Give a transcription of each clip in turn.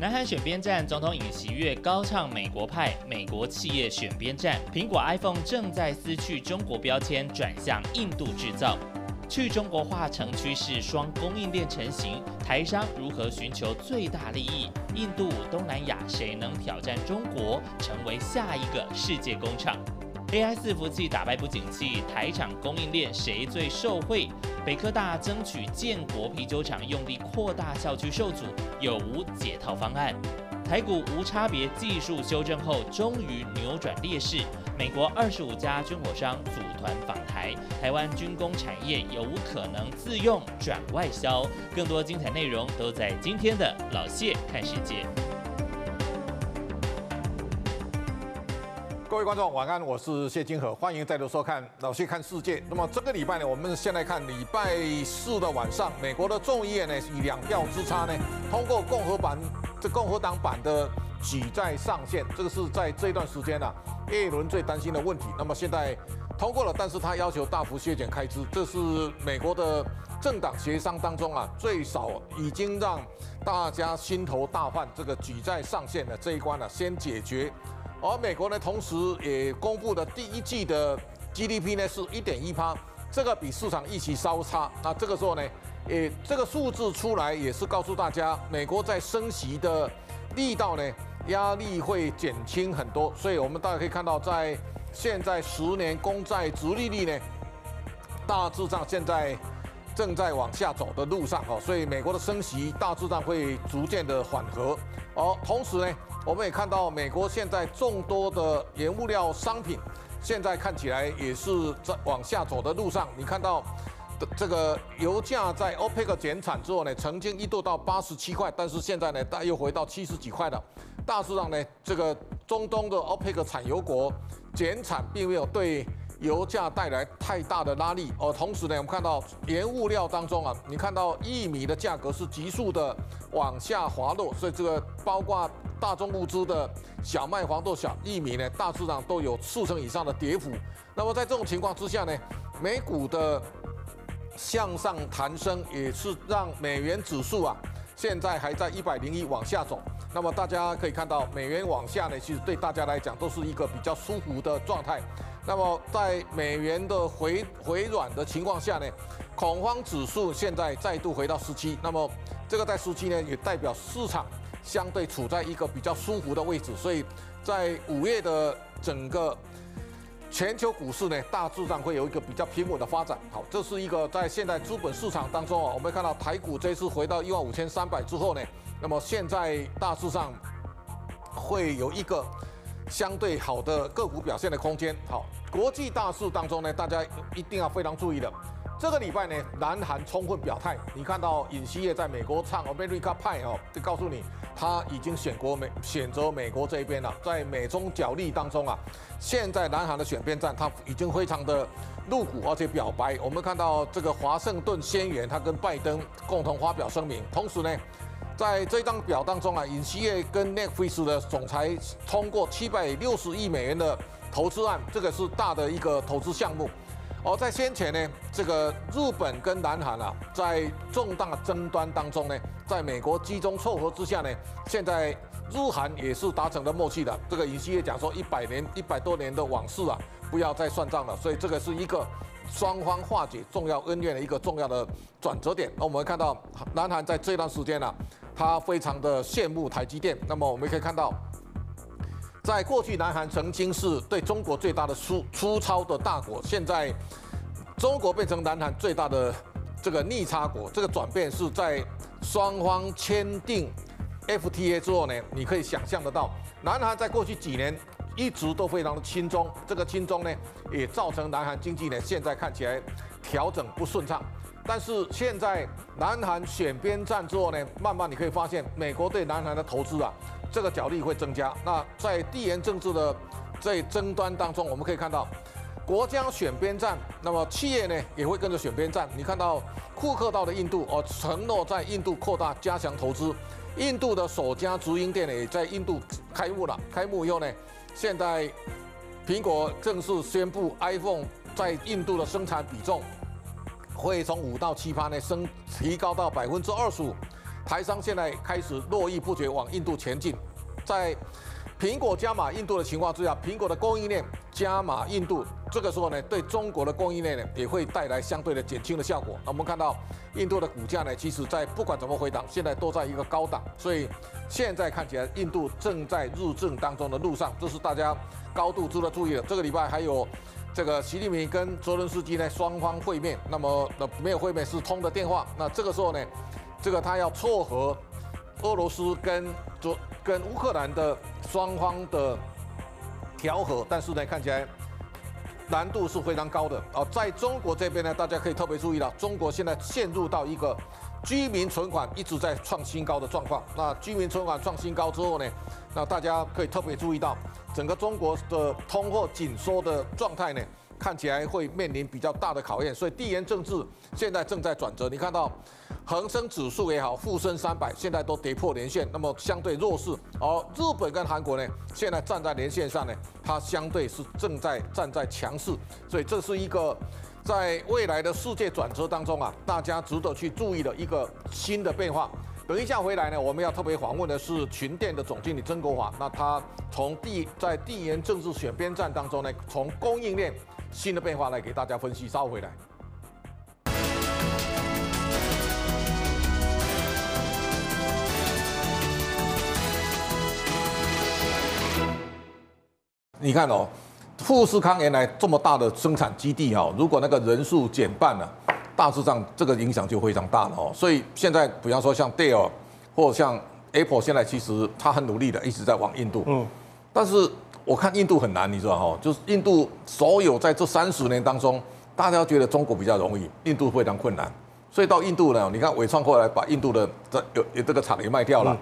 南韩选边站，总统尹锡悦高唱美国派，美国企业选边站。苹果 iPhone 正在撕去中国标签，转向印度制造。去中国化成趋势，双供应链成型，台商如何寻求最大利益？印度、东南亚谁能挑战中国，成为下一个世界工厂？AI 伺服器打败不景气，台厂供应链谁最受惠？北科大争取建国啤酒厂用地扩大校区受阻，有无解套方案？台股无差别技术修正后，终于扭转劣势。美国二十五家军火商组团访台，台湾军工产业有无可能自用转外销？更多精彩内容都在今天的老谢看世界。各位观众晚安，我是谢金河，欢迎再度收看老谢看世界。那么这个礼拜呢，我们先来看礼拜四的晚上，美国的众议院呢以两票之差呢通过共和版这共和党版的举债上限，这个是在这一段时间呢、啊，叶伦最担心的问题。那么现在通过了，但是他要求大幅削减开支，这是美国的政党协商当中啊最少已经让大家心头大患，这个举债上限的这一关呢、先解决。而美国呢，同时也公布的第一季的 GDP 呢是一点一趴，这个比市场预期稍差。那这个时候呢，诶，这个数字出来也是告诉大家，美国在升息的力道呢，压力会减轻很多。所以我们大家可以看到，在现在十年公债殖利率呢，大致上现在正在往下走的路上哦。所以美国的升息大致上会逐渐的缓和。而同时呢。我们也看到，美国现在众多的原物料商品，现在看起来也是在往下走的路上。你看到的这个油价在 OPEC 减产之后呢，曾经一度到八十七块，但是现在呢，大又回到七十几块了。大致上呢，这个中东的 OPEC 产油国减产，并没有对油价带来太大的拉力。而同时呢，我们看到原物料当中啊，你看到玉米的价格是急速的往下滑落，所以这个包括。大宗物资的小麦、黄豆、小玉米呢，大致上都有四成以上的跌幅。那么在这种情况之下呢，美股的向上弹升，也是让美元指数啊，现在还在一百零一往下走。那么大家可以看到，美元往下呢，其实对大家来讲都是一个比较舒服的状态。那么在美元的回回软的情况下呢，恐慌指数现在再度回到十七。那么这个在十七呢，也代表市场。相对处在一个比较舒服的位置，所以在五月的整个全球股市呢，大致上会有一个比较平稳的发展。好，这是一个在现在资本市场当中啊，我们看到台股这次回到一万五千三百之后呢，那么现在大致上会有一个相对好的个股表现的空间。好，国际大势当中呢，大家一定要非常注意的。这个礼拜呢，南韩充分表态。你看到尹锡悦在美国唱 America 派哦，就告诉你他已经选国美选择美国这一边了。在美中角力当中啊，现在南韩的选边站他已经非常的露骨，而且表白。我们看到这个华盛顿宣言，他跟拜登共同发表声明。同时呢，在这张表当中啊，尹锡悦跟 Netflix 的总裁通过七百六十亿美元的投资案，这个是大的一个投资项目。而在先前呢，这个日本跟南韩啊，在重大争端当中呢，在美国集中凑合之下呢，现在日韩也是达成了默契的。这个尹锡悦讲说，一百年、一百多年的往事啊，不要再算账了。所以这个是一个双方化解重要恩怨的一个重要的转折点。那我们看到，南韩在这段时间呢、啊，他非常的羡慕台积电。那么我们可以看到。在过去，南韩曾经是对中国最大的粗粗糙的大国，现在中国变成南韩最大的这个逆差国。这个转变是在双方签订 FTA 之后呢，你可以想象得到，南韩在过去几年一直都非常的轻中，这个轻中呢，也造成南韩经济呢现在看起来调整不顺畅。但是现在南韩选边站之后呢，慢慢你可以发现，美国对南韩的投资啊。这个角力会增加。那在地缘政治的这争端当中，我们可以看到，国家选边站，那么企业呢也会跟着选边站。你看到库克到的印度哦，承诺在印度扩大加强投资。印度的首家直营店呢也在印度开幕了。开幕以后呢，现在苹果正式宣布，iPhone 在印度的生产比重会从五到七趴呢升提高到百分之二十五。台商现在开始络绎不绝往印度前进，在苹果加码印度的情况之下，苹果的供应链加码印度，这个时候呢，对中国的供应链呢也会带来相对的减轻的效果。那我们看到印度的股价呢，其实在不管怎么回档，现在都在一个高档，所以现在看起来印度正在入正当中的路上，这是大家高度值得注意的。这个礼拜还有。这个习近平跟泽伦斯基呢双方会面，那么那没有会面是通的电话。那这个时候呢，这个他要撮合俄罗斯跟泽跟乌克兰的双方的调和，但是呢看起来难度是非常高的啊。在中国这边呢，大家可以特别注意到，中国现在陷入到一个居民存款一直在创新高的状况。那居民存款创新高之后呢，那大家可以特别注意到。整个中国的通货紧缩的状态呢，看起来会面临比较大的考验，所以地缘政治现在正在转折。你看到恒生指数也好，沪深三百现在都跌破年线，那么相对弱势。而日本跟韩国呢，现在站在年线上呢，它相对是正在站在强势，所以这是一个在未来的世界转折当中啊，大家值得去注意的一个新的变化。等一下回来呢，我们要特别访问的是群电的总经理曾国华。那他从地在地缘政治选边站当中呢，从供应链新的变化来给大家分析。稍后回来。你看哦，富士康原来这么大的生产基地哦，如果那个人数减半了。大致上，这个影响就非常大了哦。所以现在，比方说像 Dell 或像 Apple，现在其实它很努力的一直在往印度。嗯。但是我看印度很难，你知道哈？就是印度所有在这三十年当中，大家觉得中国比较容易，印度非常困难。所以到印度呢，你看伟创后来把印度的这有有这个厂也卖掉了，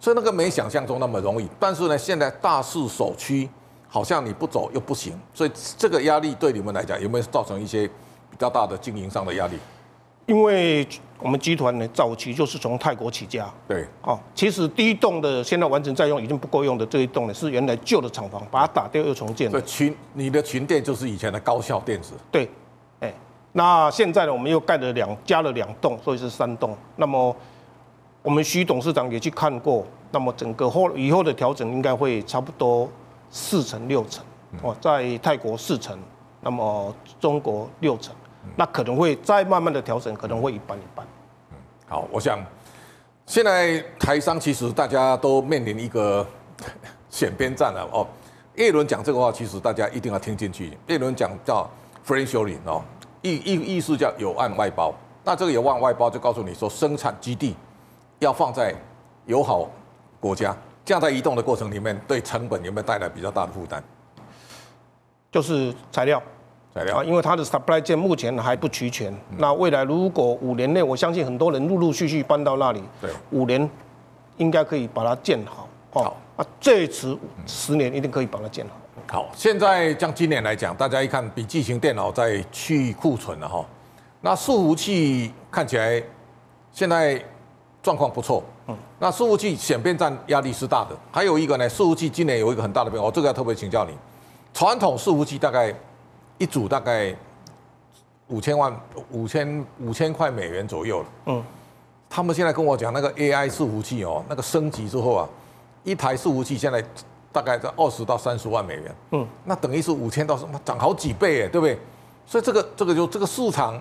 所以那个没想象中那么容易。但是呢，现在大势所趋，好像你不走又不行。所以这个压力对你们来讲有没有造成一些？比较大的经营上的压力，因为我们集团呢早期就是从泰国起家，对，哦，其实第一栋的现在完成在用已经不够用的这一栋呢是原来旧的厂房，把它打掉又重建的。群，你的群店就是以前的高效电子，对，哎，那现在呢我们又盖了两加了两栋，所以是三栋。那么我们徐董事长也去看过，那么整个后以后的调整应该会差不多四成六成，哦，在泰国四成，那么中国六成。那可能会再慢慢的调整，可能会一半一半。嗯，好，我想现在台商其实大家都面临一个 选边站了哦。叶伦讲这个话，其实大家一定要听进去。叶伦讲叫 friendshoring 哦，意意意思叫有岸外包。那这个有岸外包就告诉你说，生产基地要放在友好国家，这样在移动的过程里面，对成本有没有带来比较大的负担？就是材料。啊，因为它的 supply chain 目前还不齐全。那未来如果五年内，我相信很多人陆陆续续搬到那里，对，五年应该可以把它建好。好，啊，最迟十年一定可以把它建好。好，现在像今年来讲，大家一看笔记型电脑在去库存了哈。那伺服器看起来现在状况不错。嗯，那伺服器显变站压力是大的。还有一个呢，伺服器今年有一个很大的变化，这个要特别请教你。传统伺服器大概。一组大概五千万、五千五千块美元左右了。嗯，他们现在跟我讲，那个 AI 伺服器哦，那个升级之后啊，一台伺服器现在大概在二十到三十万美元。嗯，那等于是五千到什么涨好几倍哎，对不对？所以这个这个就这个市场，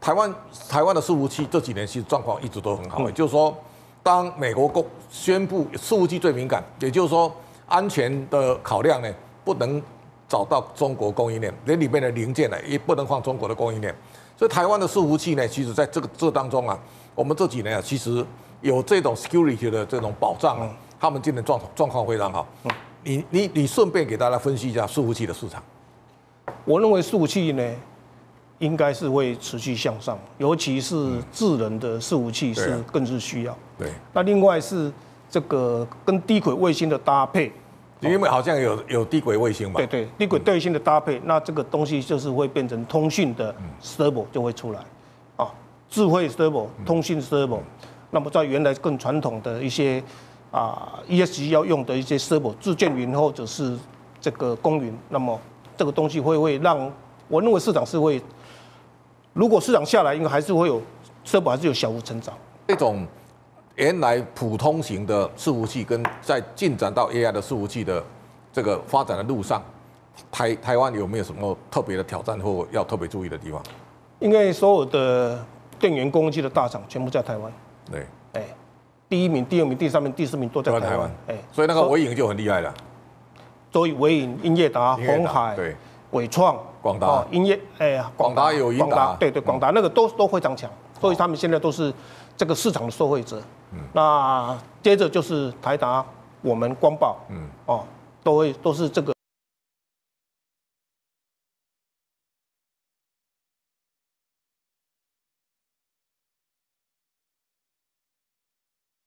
台湾台湾的伺服器这几年其实状况一直都很好。也就是说，当美国公宣布伺服器最敏感，也就是说安全的考量呢，不能。找到中国供应链，连里面的零件呢也不能放中国的供应链，所以台湾的伺服器呢，其实在这个这当中啊，我们这几年啊，其实有这种 security 的这种保障啊，他们今年状状况非常好。你你你顺便给大家分析一下伺服器的市场。我认为伺服器呢，应该是会持续向上，尤其是智能的伺服器是更是需要。对。那另外是这个跟低轨卫星的搭配。因为好像有有低轨卫星嘛，对对，低轨卫星的搭配，那这个东西就是会变成通讯的 server 就会出来，啊，智慧 server、通讯 server，那么在原来更传统的一些啊 ESG 要用的一些 server，自建云或者是这个公云，那么这个东西会会让我认为市场是会，如果市场下来，应该还是会有 server 还是有小幅成长。这种原来普通型的伺服器跟在进展到 AI 的伺服器的这个发展的路上，台台湾有没有什么特别的挑战或要特别注意的地方？因为所有的电源供应器的大厂全部在台湾。对，哎，第一名、第二名、第三名、第四名都在台湾。哎，所以那个纬颖就很厉害了。所以纬颖、英业达、红海、对、伟创、广达、英业，哎呀，广达有英达，对对，广达那个都都非常强，所以他们现在都是这个市场的受惠者。嗯，那接着就是台达，我们光宝，嗯，哦，都会都是这个。